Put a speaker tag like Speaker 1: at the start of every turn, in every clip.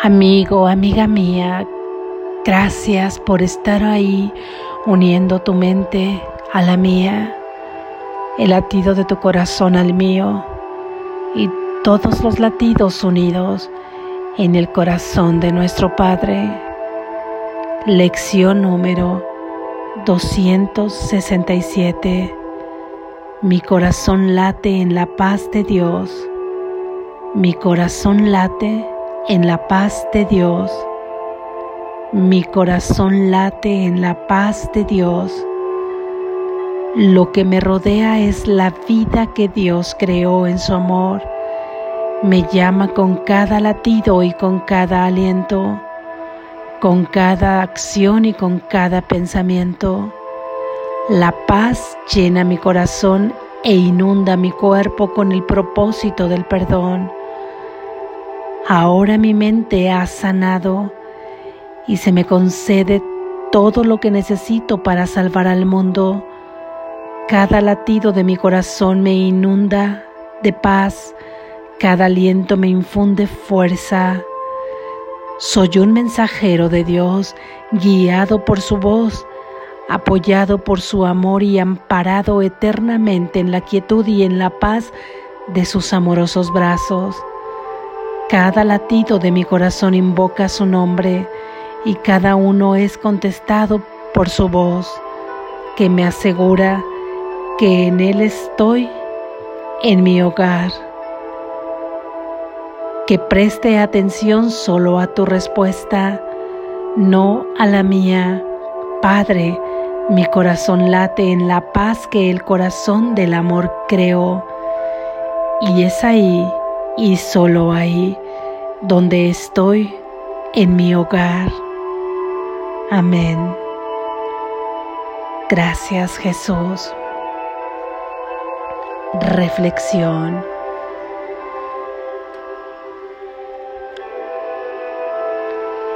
Speaker 1: Amigo, amiga mía, gracias por estar ahí uniendo tu mente a la mía, el latido de tu corazón al mío y todos los latidos unidos en el corazón de nuestro Padre. Lección número 267. Mi corazón late en la paz de Dios. Mi corazón late en la paz de Dios. Mi corazón late en la paz de Dios. Lo que me rodea es la vida que Dios creó en su amor. Me llama con cada latido y con cada aliento, con cada acción y con cada pensamiento. La paz llena mi corazón e inunda mi cuerpo con el propósito del perdón. Ahora mi mente ha sanado y se me concede todo lo que necesito para salvar al mundo. Cada latido de mi corazón me inunda de paz, cada aliento me infunde fuerza. Soy un mensajero de Dios, guiado por su voz, apoyado por su amor y amparado eternamente en la quietud y en la paz de sus amorosos brazos. Cada latido de mi corazón invoca su nombre y cada uno es contestado por su voz que me asegura que en Él estoy en mi hogar. Que preste atención solo a tu respuesta, no a la mía. Padre, mi corazón late en la paz que el corazón del amor creó. Y es ahí y solo ahí donde estoy en mi hogar. Amén. Gracias Jesús. Reflexión.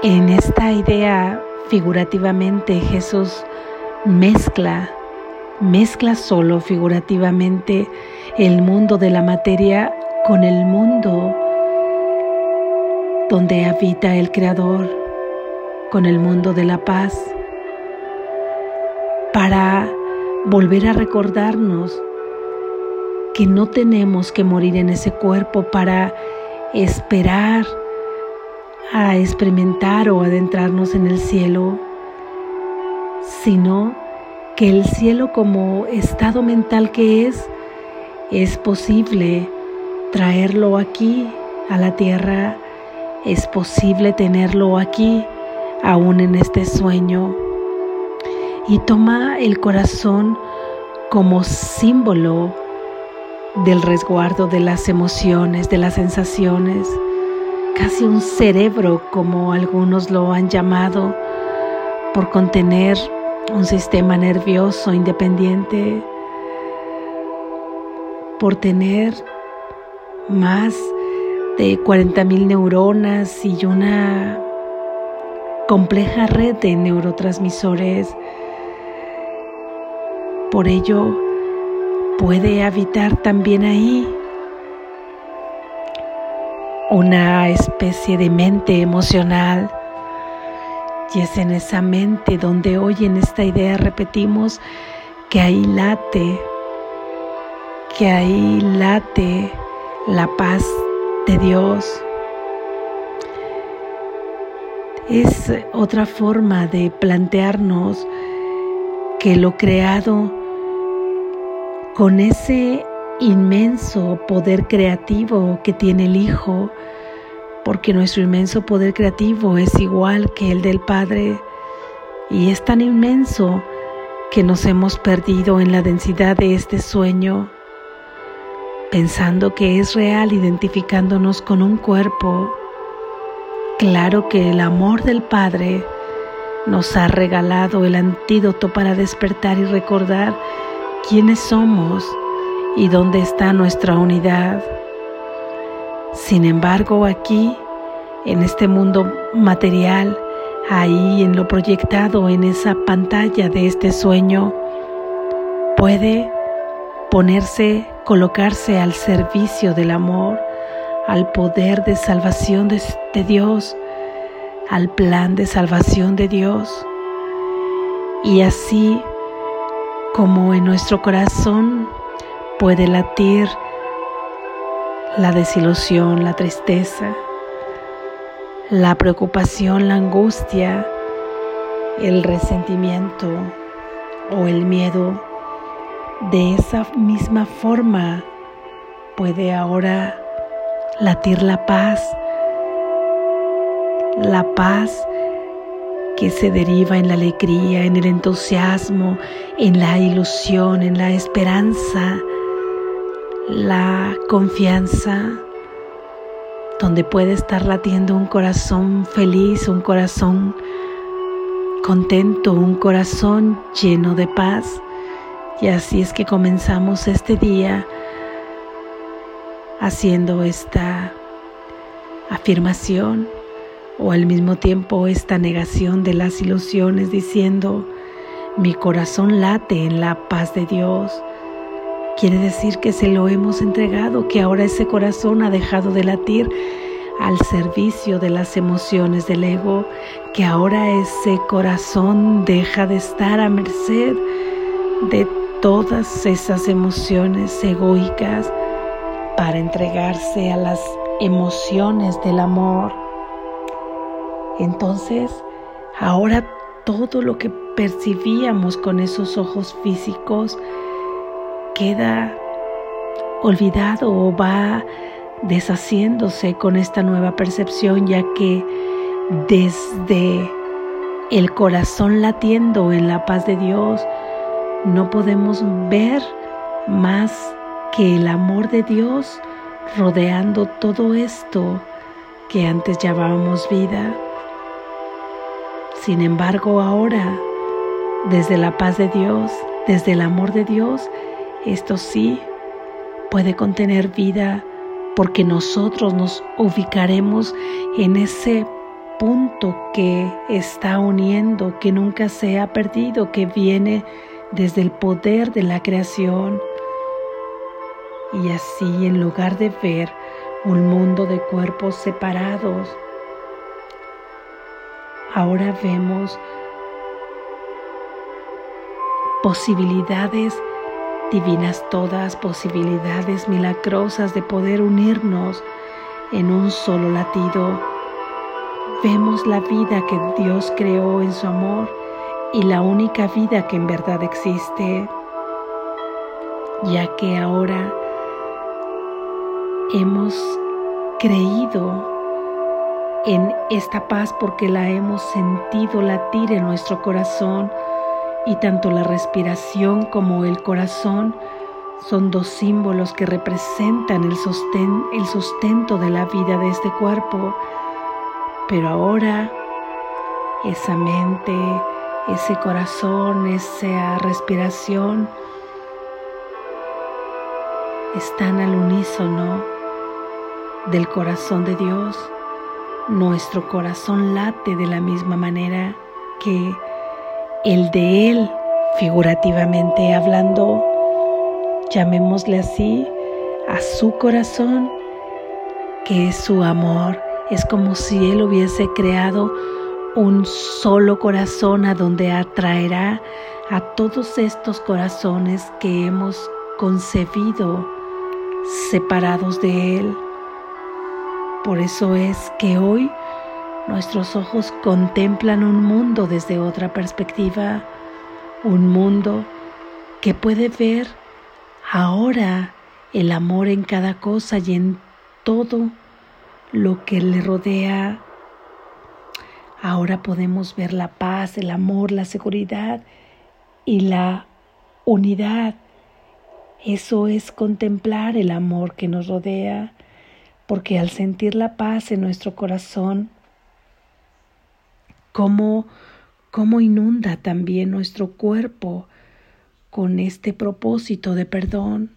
Speaker 1: En esta idea, figurativamente, Jesús mezcla, mezcla solo figurativamente el mundo de la materia con el mundo donde habita el Creador, con el mundo de la paz, para volver a recordarnos que no tenemos que morir en ese cuerpo para esperar a experimentar o adentrarnos en el cielo, sino que el cielo como estado mental que es, es posible traerlo aquí a la tierra, es posible tenerlo aquí, aún en este sueño. Y toma el corazón como símbolo del resguardo de las emociones, de las sensaciones, casi un cerebro como algunos lo han llamado, por contener un sistema nervioso independiente, por tener más de 40.000 neuronas y una compleja red de neurotransmisores. Por ello, puede habitar también ahí una especie de mente emocional. Y es en esa mente donde hoy en esta idea repetimos que ahí late, que ahí late la paz de Dios. Es otra forma de plantearnos que lo creado con ese inmenso poder creativo que tiene el Hijo, porque nuestro inmenso poder creativo es igual que el del Padre y es tan inmenso que nos hemos perdido en la densidad de este sueño pensando que es real identificándonos con un cuerpo. Claro que el amor del Padre nos ha regalado el antídoto para despertar y recordar quiénes somos y dónde está nuestra unidad. Sin embargo, aquí, en este mundo material, ahí en lo proyectado en esa pantalla de este sueño, puede ponerse, colocarse al servicio del amor, al poder de salvación de, Dios al plan de salvación de Dios. Y así como en nuestro corazón puede latir la desilusión, la tristeza, la preocupación, la angustia, el resentimiento o el miedo, de esa misma forma puede ahora latir la paz, la paz que se deriva en la alegría, en el entusiasmo, en la ilusión, en la esperanza, la confianza, donde puede estar latiendo un corazón feliz, un corazón contento, un corazón lleno de paz. Y así es que comenzamos este día haciendo esta afirmación o al mismo tiempo esta negación de las ilusiones diciendo, mi corazón late en la paz de Dios. Quiere decir que se lo hemos entregado, que ahora ese corazón ha dejado de latir al servicio de las emociones del ego, que ahora ese corazón deja de estar a merced de todas esas emociones egoicas para entregarse a las emociones del amor. Entonces, ahora todo lo que percibíamos con esos ojos físicos queda olvidado o va deshaciéndose con esta nueva percepción, ya que desde el corazón latiendo en la paz de Dios, no podemos ver más que el amor de Dios rodeando todo esto que antes llamábamos vida. Sin embargo, ahora, desde la paz de Dios, desde el amor de Dios, esto sí puede contener vida porque nosotros nos ubicaremos en ese punto que está uniendo, que nunca se ha perdido, que viene desde el poder de la creación. Y así en lugar de ver un mundo de cuerpos separados, ahora vemos posibilidades divinas todas, posibilidades milagrosas de poder unirnos en un solo latido. Vemos la vida que Dios creó en su amor y la única vida que en verdad existe, ya que ahora hemos creído en esta paz porque la hemos sentido latir en nuestro corazón y tanto la respiración como el corazón son dos símbolos que representan el, el sustento de la vida de este cuerpo. Pero ahora esa mente, ese corazón, esa respiración están al unísono del corazón de Dios. Nuestro corazón late de la misma manera que el de Él, figurativamente hablando, llamémosle así, a su corazón, que es su amor. Es como si Él hubiese creado un solo corazón a donde atraerá a todos estos corazones que hemos concebido separados de Él. Por eso es que hoy Nuestros ojos contemplan un mundo desde otra perspectiva, un mundo que puede ver ahora el amor en cada cosa y en todo lo que le rodea. Ahora podemos ver la paz, el amor, la seguridad y la unidad. Eso es contemplar el amor que nos rodea, porque al sentir la paz en nuestro corazón, cómo, cómo inunda también nuestro cuerpo con este propósito de perdón.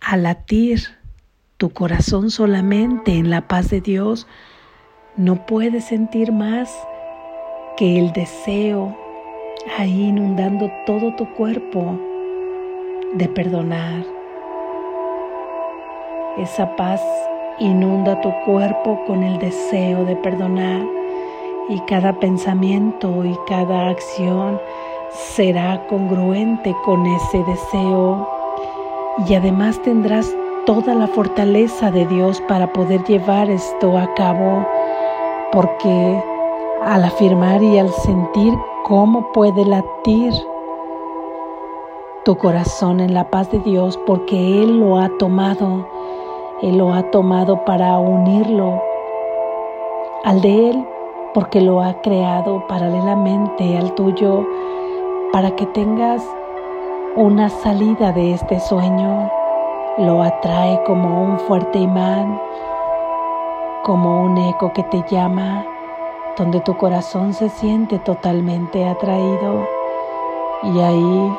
Speaker 1: Al latir tu corazón solamente en la paz de Dios, no puedes sentir más que el deseo ahí inundando todo tu cuerpo de perdonar. Esa paz inunda tu cuerpo con el deseo de perdonar y cada pensamiento y cada acción será congruente con ese deseo y además tendrás toda la fortaleza de Dios para poder llevar esto a cabo porque al afirmar y al sentir cómo puede latir tu corazón en la paz de Dios porque Él lo ha tomado, Él lo ha tomado para unirlo al de Él porque lo ha creado paralelamente al tuyo para que tengas una salida de este sueño. Lo atrae como un fuerte imán, como un eco que te llama, donde tu corazón se siente totalmente atraído. Y ahí,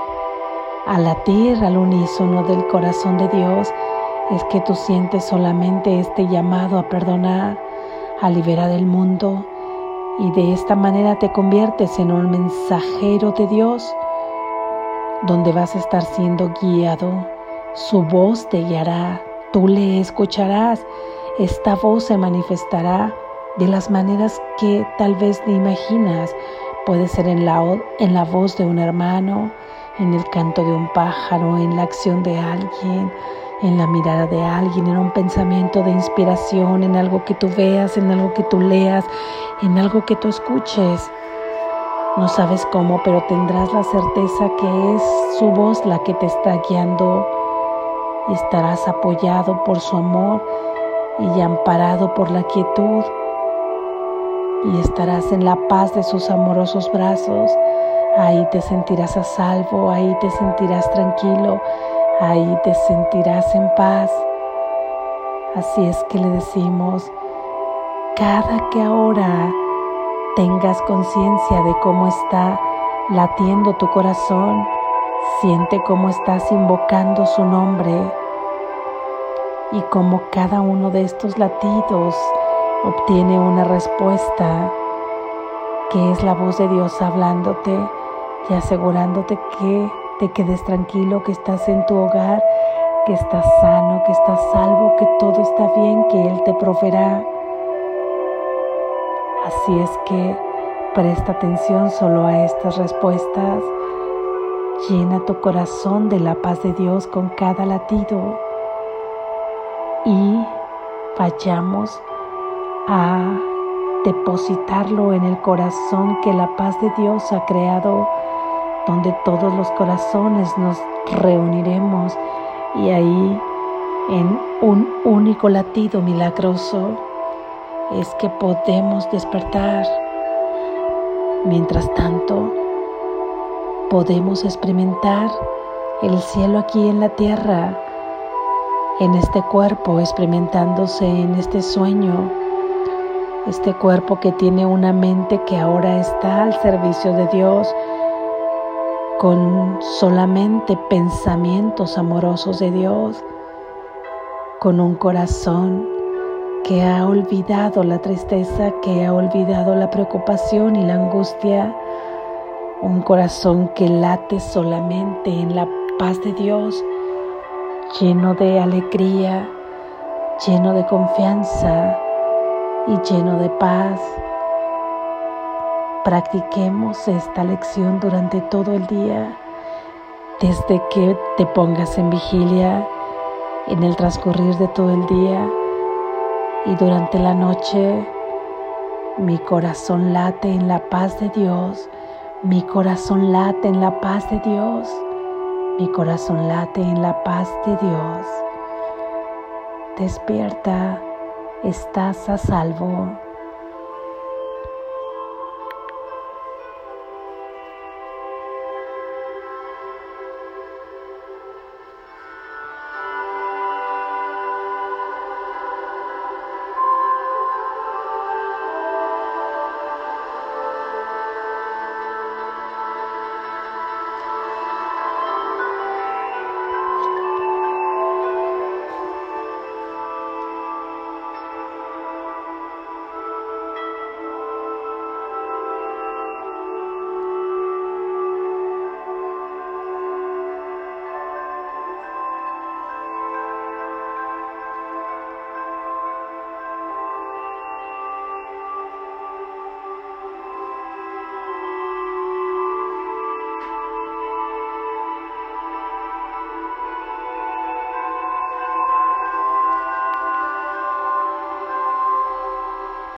Speaker 1: al latir al unísono del corazón de Dios, es que tú sientes solamente este llamado a perdonar, a liberar el mundo y de esta manera te conviertes en un mensajero de Dios donde vas a estar siendo guiado. Su voz te guiará, tú le escucharás, esta voz se manifestará de las maneras que tal vez ni imaginas. Puede ser en la, en la voz de un hermano, en el canto de un pájaro, en la acción de alguien, en la mirada de alguien, en un pensamiento de inspiración, en algo que tú veas, en algo que tú leas, en algo que tú escuches. No sabes cómo, pero tendrás la certeza que es su voz la que te está guiando y estarás apoyado por su amor y amparado por la quietud y estarás en la paz de sus amorosos brazos. Ahí te sentirás a salvo, ahí te sentirás tranquilo, ahí te sentirás en paz. Así es que le decimos, cada que ahora tengas conciencia de cómo está latiendo tu corazón, siente cómo estás invocando su nombre y cómo cada uno de estos latidos obtiene una respuesta que es la voz de Dios hablándote y asegurándote que te quedes tranquilo, que estás en tu hogar, que estás sano, que estás salvo, que todo está bien, que Él te proveerá. Así es que presta atención solo a estas respuestas. Llena tu corazón de la paz de Dios con cada latido vayamos a depositarlo en el corazón que la paz de Dios ha creado donde todos los corazones nos reuniremos y ahí en un único latido milagroso es que podemos despertar. Mientras tanto, podemos experimentar el cielo aquí en la tierra, en este cuerpo, experimentándose en este sueño, este cuerpo que tiene una mente que ahora está al servicio de Dios, con solamente pensamientos amorosos de Dios, con un corazón que ha olvidado la tristeza, que ha olvidado la preocupación y la angustia, un corazón que late solamente en la paz de Dios, lleno de alegría, lleno de confianza y lleno de paz. Practiquemos esta lección durante todo el día, desde que te pongas en vigilia, en el transcurrir de todo el día y durante la noche. Mi corazón late en la paz de Dios, mi corazón late en la paz de Dios, mi corazón late en la paz de Dios. Despierta, estás a salvo.